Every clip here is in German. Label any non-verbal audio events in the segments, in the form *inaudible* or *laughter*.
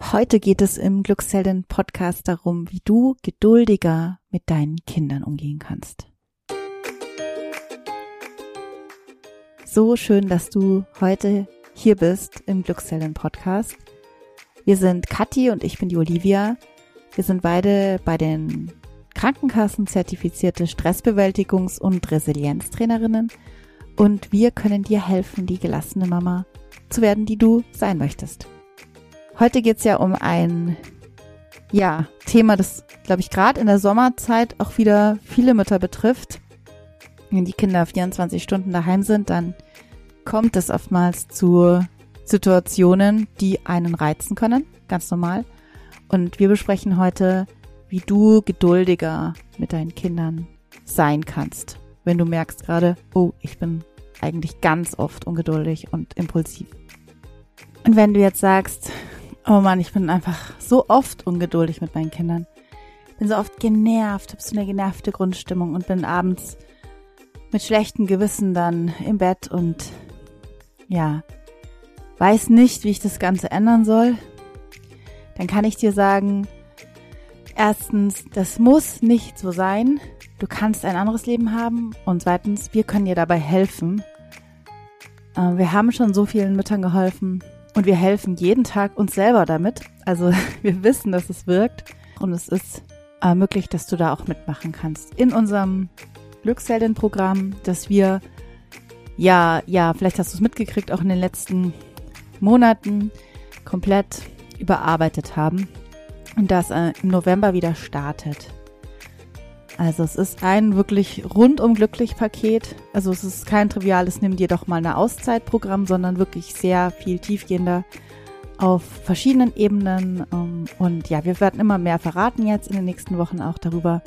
Heute geht es im Glückshelden Podcast darum, wie du geduldiger mit deinen Kindern umgehen kannst. So schön, dass du heute hier bist im Glückshelden Podcast. Wir sind Kathi und ich bin die Olivia. Wir sind beide bei den Krankenkassen zertifizierte Stressbewältigungs- und Resilienztrainerinnen und wir können dir helfen, die gelassene Mama zu werden, die du sein möchtest. Heute geht's ja um ein ja, Thema, das, glaube ich, gerade in der Sommerzeit auch wieder viele Mütter betrifft. Wenn die Kinder 24 Stunden daheim sind, dann kommt es oftmals zu Situationen, die einen reizen können, ganz normal. Und wir besprechen heute, wie du geduldiger mit deinen Kindern sein kannst, wenn du merkst gerade, oh, ich bin eigentlich ganz oft ungeduldig und impulsiv. Und wenn du jetzt sagst, Oh Mann, ich bin einfach so oft ungeduldig mit meinen Kindern. Bin so oft genervt, hab so eine genervte Grundstimmung und bin abends mit schlechtem Gewissen dann im Bett und ja, weiß nicht, wie ich das Ganze ändern soll. Dann kann ich dir sagen, erstens, das muss nicht so sein. Du kannst ein anderes Leben haben. Und zweitens, wir können dir dabei helfen. Äh, wir haben schon so vielen Müttern geholfen und wir helfen jeden Tag uns selber damit. Also *laughs* wir wissen, dass es wirkt. Und es ist äh, möglich, dass du da auch mitmachen kannst. In unserem Glücksheldin-Programm, dass wir, ja, ja, vielleicht hast du es mitgekriegt, auch in den letzten Monaten komplett überarbeitet haben. Und das äh, im November wieder startet. Also es ist ein wirklich rundum glücklich Paket. Also es ist kein triviales Nimm dir doch mal eine Auszeit Programm, sondern wirklich sehr viel tiefgehender auf verschiedenen Ebenen. Ähm, und ja, wir werden immer mehr verraten jetzt in den nächsten Wochen auch darüber.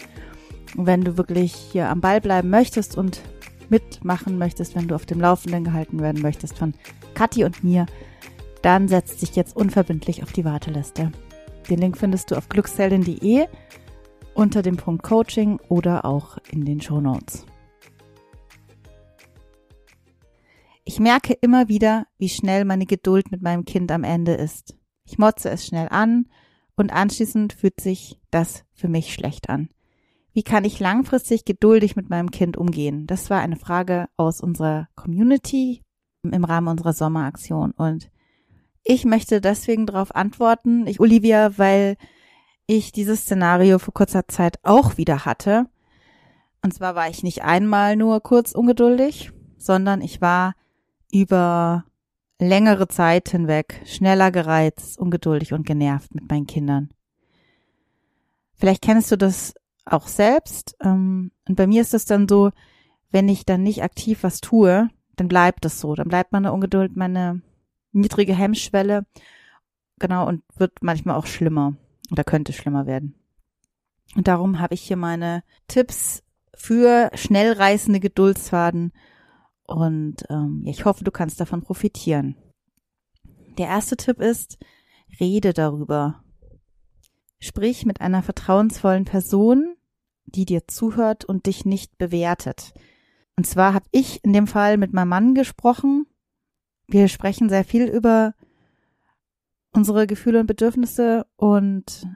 wenn du wirklich hier am Ball bleiben möchtest und mitmachen möchtest, wenn du auf dem Laufenden gehalten werden möchtest von Kathi und mir, dann setz dich jetzt unverbindlich auf die Warteliste. Den Link findest du auf glücksheldin.de unter dem Punkt Coaching oder auch in den Show Notes. Ich merke immer wieder, wie schnell meine Geduld mit meinem Kind am Ende ist. Ich motze es schnell an und anschließend fühlt sich das für mich schlecht an. Wie kann ich langfristig geduldig mit meinem Kind umgehen? Das war eine Frage aus unserer Community im Rahmen unserer Sommeraktion und ich möchte deswegen darauf antworten, ich Olivia, weil ich dieses Szenario vor kurzer Zeit auch wieder hatte. Und zwar war ich nicht einmal nur kurz ungeduldig, sondern ich war über längere Zeit hinweg schneller gereizt, ungeduldig und genervt mit meinen Kindern. Vielleicht kennst du das auch selbst. Ähm, und bei mir ist es dann so, wenn ich dann nicht aktiv was tue, dann bleibt es so. Dann bleibt meine Ungeduld, meine niedrige Hemmschwelle. Genau, und wird manchmal auch schlimmer. Oder könnte schlimmer werden. Und darum habe ich hier meine Tipps für schnell reißende Geduldsfaden. Und ähm, ich hoffe, du kannst davon profitieren. Der erste Tipp ist, rede darüber. Sprich mit einer vertrauensvollen Person, die dir zuhört und dich nicht bewertet. Und zwar habe ich in dem Fall mit meinem Mann gesprochen. Wir sprechen sehr viel über unsere Gefühle und Bedürfnisse und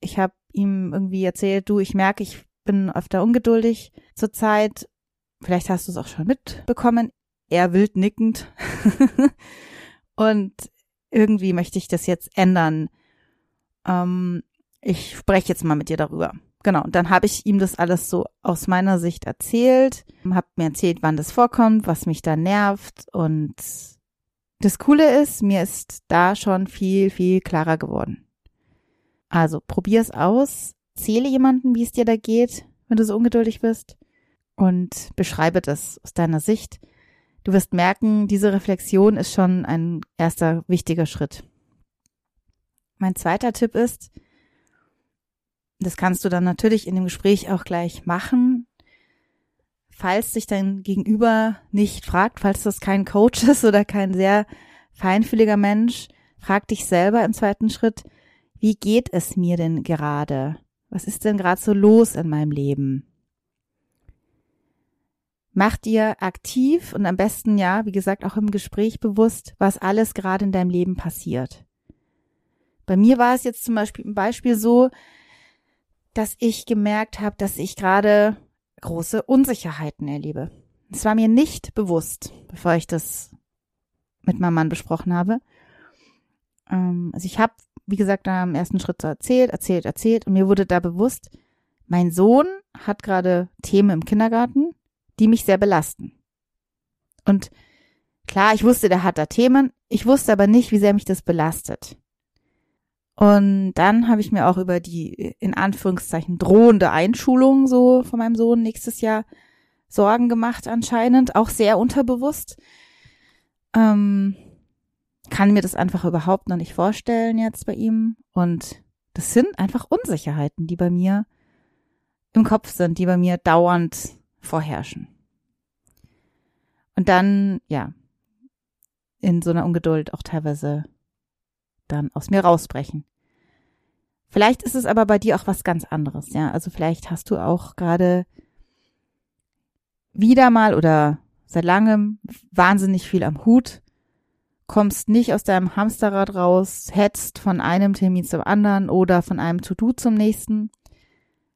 ich habe ihm irgendwie erzählt, du, ich merke, ich bin öfter ungeduldig zurzeit. Vielleicht hast du es auch schon mitbekommen. Er wild nickend. *laughs* und irgendwie möchte ich das jetzt ändern. Ähm, ich spreche jetzt mal mit dir darüber. Genau, und dann habe ich ihm das alles so aus meiner Sicht erzählt, habe mir erzählt, wann das vorkommt, was mich da nervt und das Coole ist, mir ist da schon viel, viel klarer geworden. Also probier es aus, zähle jemanden, wie es dir da geht, wenn du so ungeduldig bist und beschreibe das aus deiner Sicht. Du wirst merken, diese Reflexion ist schon ein erster wichtiger Schritt. Mein zweiter Tipp ist, das kannst du dann natürlich in dem Gespräch auch gleich machen, falls sich dein Gegenüber nicht fragt, falls das kein Coach ist oder kein sehr feinfühliger Mensch, frag dich selber im zweiten Schritt, wie geht es mir denn gerade? Was ist denn gerade so los in meinem Leben? Mach dir aktiv und am besten ja, wie gesagt, auch im Gespräch bewusst, was alles gerade in deinem Leben passiert. Bei mir war es jetzt zum Beispiel ein Beispiel so, dass ich gemerkt habe, dass ich gerade große Unsicherheiten erlebe. Es war mir nicht bewusst, bevor ich das mit meinem Mann besprochen habe. Ähm, also ich habe, wie gesagt, am ersten Schritt so erzählt, erzählt, erzählt und mir wurde da bewusst, mein Sohn hat gerade Themen im Kindergarten, die mich sehr belasten. Und klar, ich wusste, der hat da Themen, ich wusste aber nicht, wie sehr mich das belastet. Und dann habe ich mir auch über die in Anführungszeichen drohende Einschulung so von meinem Sohn nächstes Jahr Sorgen gemacht anscheinend, auch sehr unterbewusst. Ähm, kann mir das einfach überhaupt noch nicht vorstellen jetzt bei ihm. Und das sind einfach Unsicherheiten, die bei mir im Kopf sind, die bei mir dauernd vorherrschen. Und dann, ja, in so einer Ungeduld auch teilweise dann aus mir rausbrechen. Vielleicht ist es aber bei dir auch was ganz anderes, ja. Also vielleicht hast du auch gerade wieder mal oder seit langem wahnsinnig viel am Hut, kommst nicht aus deinem Hamsterrad raus, hetzt von einem Termin zum anderen oder von einem To-Do zum nächsten,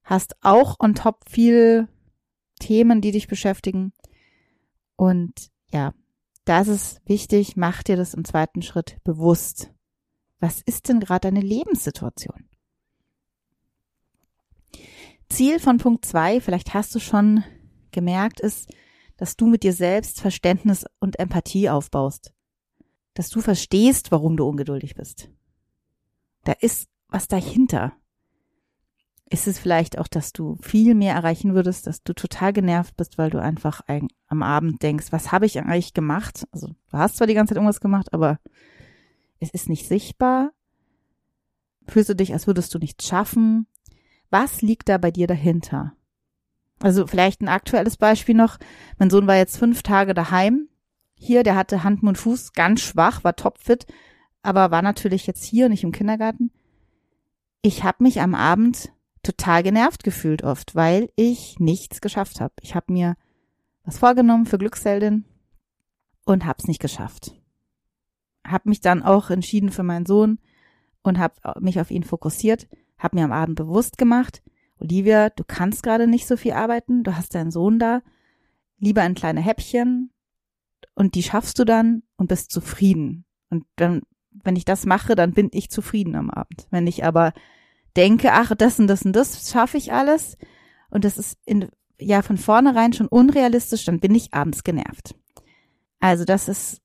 hast auch on top viel Themen, die dich beschäftigen. Und ja, das ist wichtig, mach dir das im zweiten Schritt bewusst. Was ist denn gerade deine Lebenssituation? Ziel von Punkt zwei, vielleicht hast du schon gemerkt, ist, dass du mit dir selbst Verständnis und Empathie aufbaust. Dass du verstehst, warum du ungeduldig bist. Da ist was dahinter. Ist es vielleicht auch, dass du viel mehr erreichen würdest, dass du total genervt bist, weil du einfach ein, am Abend denkst, was habe ich eigentlich gemacht? Also du hast zwar die ganze Zeit irgendwas gemacht, aber es ist nicht sichtbar. Fühlst du dich, als würdest du nichts schaffen? Was liegt da bei dir dahinter? Also vielleicht ein aktuelles Beispiel noch. Mein Sohn war jetzt fünf Tage daheim. Hier, der hatte Hand, Mund, Fuß, ganz schwach, war topfit, aber war natürlich jetzt hier, nicht im Kindergarten. Ich habe mich am Abend total genervt gefühlt oft, weil ich nichts geschafft habe. Ich habe mir was vorgenommen für Glückseldin und hab's nicht geschafft. Hab mich dann auch entschieden für meinen Sohn und habe mich auf ihn fokussiert, habe mir am Abend bewusst gemacht, Olivia, du kannst gerade nicht so viel arbeiten, du hast deinen Sohn da, lieber ein kleine Häppchen und die schaffst du dann und bist zufrieden. Und dann, wenn ich das mache, dann bin ich zufrieden am Abend. Wenn ich aber denke, ach, das und das und das schaffe ich alles und das ist in, ja von vornherein schon unrealistisch, dann bin ich abends genervt. Also das ist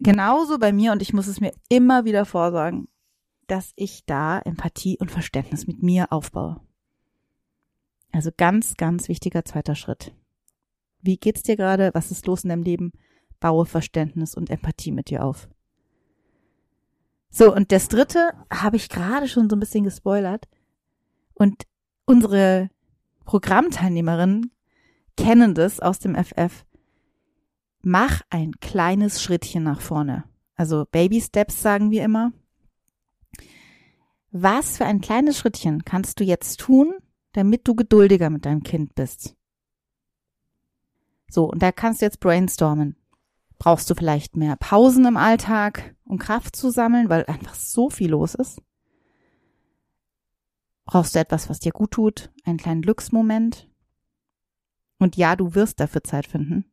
genauso bei mir und ich muss es mir immer wieder vorsagen, dass ich da Empathie und Verständnis mit mir aufbaue. Also ganz, ganz wichtiger zweiter Schritt. Wie geht's dir gerade? Was ist los in deinem Leben? Baue Verständnis und Empathie mit dir auf. So, und das dritte habe ich gerade schon so ein bisschen gespoilert. Und unsere Programmteilnehmerinnen kennen das aus dem FF. Mach ein kleines Schrittchen nach vorne. Also Baby Steps sagen wir immer. Was für ein kleines Schrittchen kannst du jetzt tun, damit du geduldiger mit deinem Kind bist. So, und da kannst du jetzt brainstormen. Brauchst du vielleicht mehr Pausen im Alltag, um Kraft zu sammeln, weil einfach so viel los ist? Brauchst du etwas, was dir gut tut, einen kleinen Glücksmoment? Und ja, du wirst dafür Zeit finden.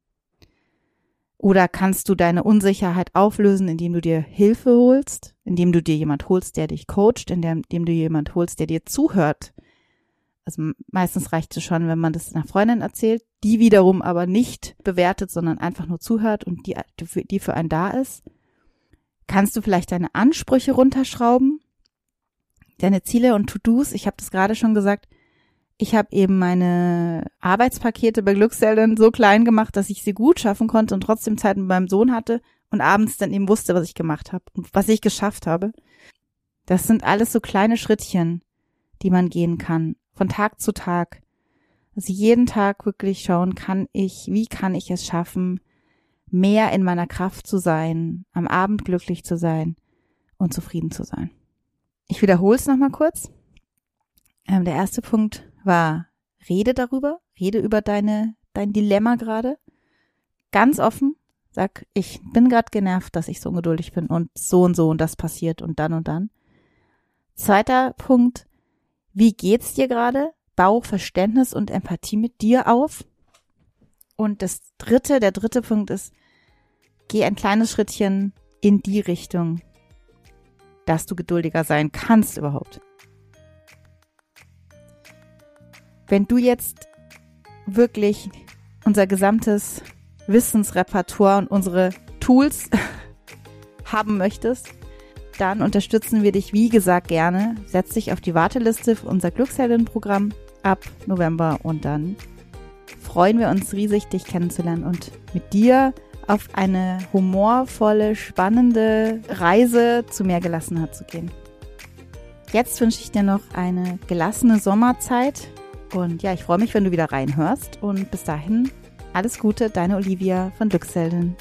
Oder kannst du deine Unsicherheit auflösen, indem du dir Hilfe holst, indem du dir jemand holst, der dich coacht, indem, du jemand holst, der dir zuhört, also meistens reicht es schon, wenn man das einer Freundin erzählt, die wiederum aber nicht bewertet, sondern einfach nur zuhört und die, die für einen da ist. Kannst du vielleicht deine Ansprüche runterschrauben? Deine Ziele und To-Dos? Ich habe das gerade schon gesagt. Ich habe eben meine Arbeitspakete bei Glückseltern so klein gemacht, dass ich sie gut schaffen konnte und trotzdem Zeit mit meinem Sohn hatte und abends dann eben wusste, was ich gemacht habe und was ich geschafft habe. Das sind alles so kleine Schrittchen, die man gehen kann von Tag zu Tag. Also jeden Tag wirklich schauen, kann ich, wie kann ich es schaffen, mehr in meiner Kraft zu sein, am Abend glücklich zu sein und zufrieden zu sein. Ich wiederhole es nochmal kurz. Ähm, der erste Punkt war, rede darüber, rede über deine, dein Dilemma gerade. Ganz offen, sag, ich bin gerade genervt, dass ich so ungeduldig bin und so und so und das passiert und dann und dann. Zweiter Punkt, wie geht's dir gerade? Bau Verständnis und Empathie mit dir auf. Und das dritte, der dritte Punkt ist, geh ein kleines Schrittchen in die Richtung, dass du geduldiger sein kannst überhaupt. Wenn du jetzt wirklich unser gesamtes Wissensrepertoire und unsere Tools *laughs* haben möchtest, dann unterstützen wir dich, wie gesagt, gerne. Setz dich auf die Warteliste für unser Glücksheldinnenprogramm ab November und dann freuen wir uns riesig, dich kennenzulernen und mit dir auf eine humorvolle, spannende Reise zu mehr Gelassenheit zu gehen. Jetzt wünsche ich dir noch eine gelassene Sommerzeit und ja, ich freue mich, wenn du wieder reinhörst und bis dahin alles Gute, deine Olivia von Glücksheldin.